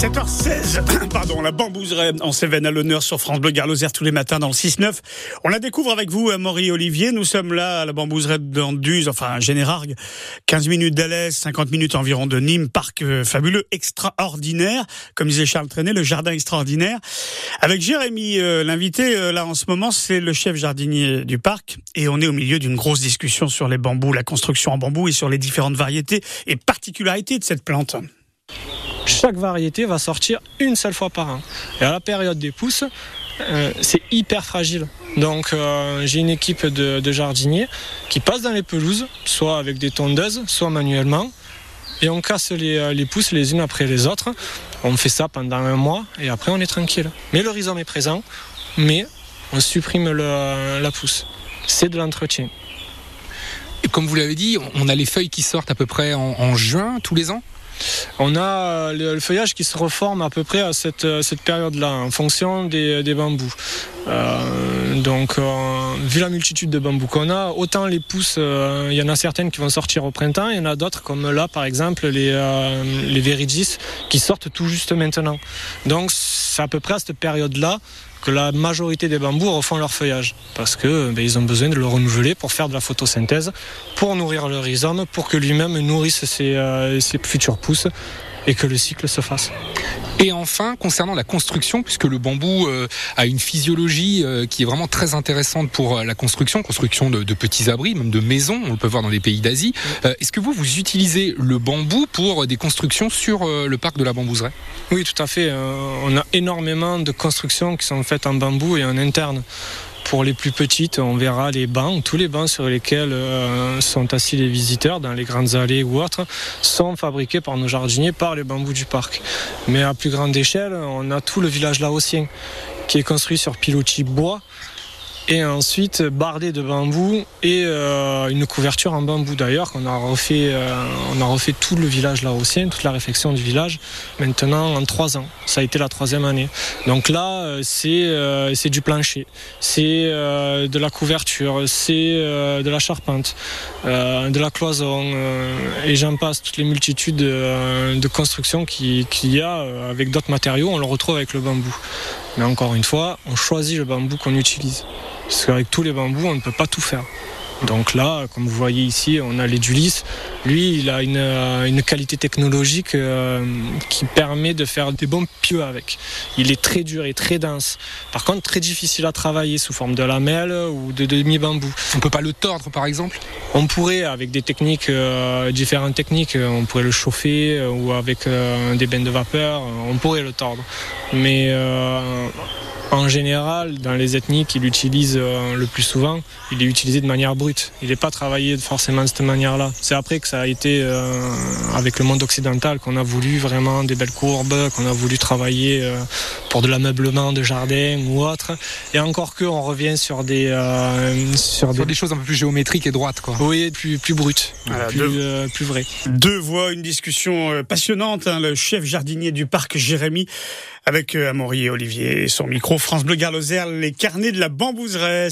7h16, pardon, la bambouseraie en Cévennes à l'honneur sur France Bleu Garloser tous les matins dans le 6-9. On la découvre avec vous, Maury Olivier. Nous sommes là à la bambouseraie d'Anduze, enfin Générargues. 15 minutes d'Alès, 50 minutes environ de Nîmes, parc euh, fabuleux, extraordinaire. Comme disait Charles Trenet, le jardin extraordinaire. Avec Jérémy, euh, l'invité euh, là en ce moment, c'est le chef jardinier du parc. Et on est au milieu d'une grosse discussion sur les bambous, la construction en bambou et sur les différentes variétés et particularités de cette plante chaque variété va sortir une seule fois par an. Et à la période des pousses, euh, c'est hyper fragile. Donc euh, j'ai une équipe de, jardiniers qui passent dans les pelouses, soit avec des tondeuses, soit manuellement. Et on casse les, euh, les pousses les unes après les autres. On fait ça pendant un mois et après on est tranquille. Mais le rhizome est présent, mais on supprime la pousse. C'est de l'entretien. Comme vous l'avez dit, on a les feuilles qui sortent à peu près en juin tous les ans? On a le, feuillage qui se reforme à peu près à cette, période-là, en fonction des, bambous. Euh, donc, euh, vu la multitude de bambous qu'on a, autant les pousses, euh, il y en a certaines qui vont sortir au printemps, il y en a d'autres, comme là par exemple les, les qui sortent tout juste maintenant. Donc, c'est à peu près à cette période-là que la majorité des bambous refont leur feuillage parce que ben, ils ont besoin de le renouveler pour faire de la photosynthèse, pour nourrir le rhizome, pour que lui-même nourrisse ses, euh, ses futures pousses et que le cycle se fasse. Et enfin, concernant la construction, puisque le bambou euh, a une physiologie euh, qui est vraiment très intéressante pour euh, la construction, construction de, petits abris, même de maisons, on le peut voir dans les pays d'Asie. Est-ce que vous, vous utilisez le bambou pour des constructions sur le parc de la Bambouseraie Oui, tout à fait. on a énormément de constructions qui sont faites en bambou et en interne. Pour les plus petites, on verra les bancs, tous les bancs sur lesquels euh, sont assis les visiteurs dans les grandes allées ou autres, sont fabriqués par nos jardiniers par les bambous du parc. Mais à plus grande échelle, on a tout le village laotien qui est construit sur pilotis bois et ensuite bardé de bambou et euh, une couverture en bambou d'ailleurs qu'on a refait euh, on a refait tout le village laotien toute la réflexion du village maintenant en trois ans. Ça a été la troisième année. Donc là euh, c'est c'est du plancher c'est de la couverture c'est de la charpente de la cloison et j'en passe. Toutes les multitudes de, constructions qu'il y a avec d'autres matériaux on le retrouve avec le bambou mais encore une fois on choisit le bambou qu'on utilise parce qu'avec tous les bambous, on ne peut pas tout faire. Donc là, comme vous voyez ici, on a l'édulis. Lui, il a une, euh, qualité technologique euh, qui permet de faire des bons pieux avec. Il est très dur et très dense. Par contre, très difficile à travailler sous forme de lamelle ou de demi-bambou. On peut pas le tordre, par exemple? On pourrait, avec des techniques, euh, différentes techniques, on pourrait le chauffer ou avec des bains de vapeur, on pourrait le tordre. Mais en général, dans les ethnies qu'il utilise le plus souvent, il est utilisé de manière brute. Il n'est pas travaillé forcément de cette manière-là. C'est après que ça a été, euh, avec le monde occidental, qu'on a voulu vraiment des belles courbes, qu'on a voulu travailler euh, pour de l'ameublement de jardin ou autre. Et encore que, on revient sur des... sur, des... choses un peu plus géométriques et droites, quoi. Oui, plus, plus brutes, plus, deux... plus vraies. Deux voix, une discussion passionnante. Hein, le chef jardinier du parc Jérémy avec Amaury et Olivier et son micro France Bleu Garloser, les carnets de la bambouseraie.